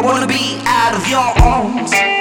I wanna be out of your arms.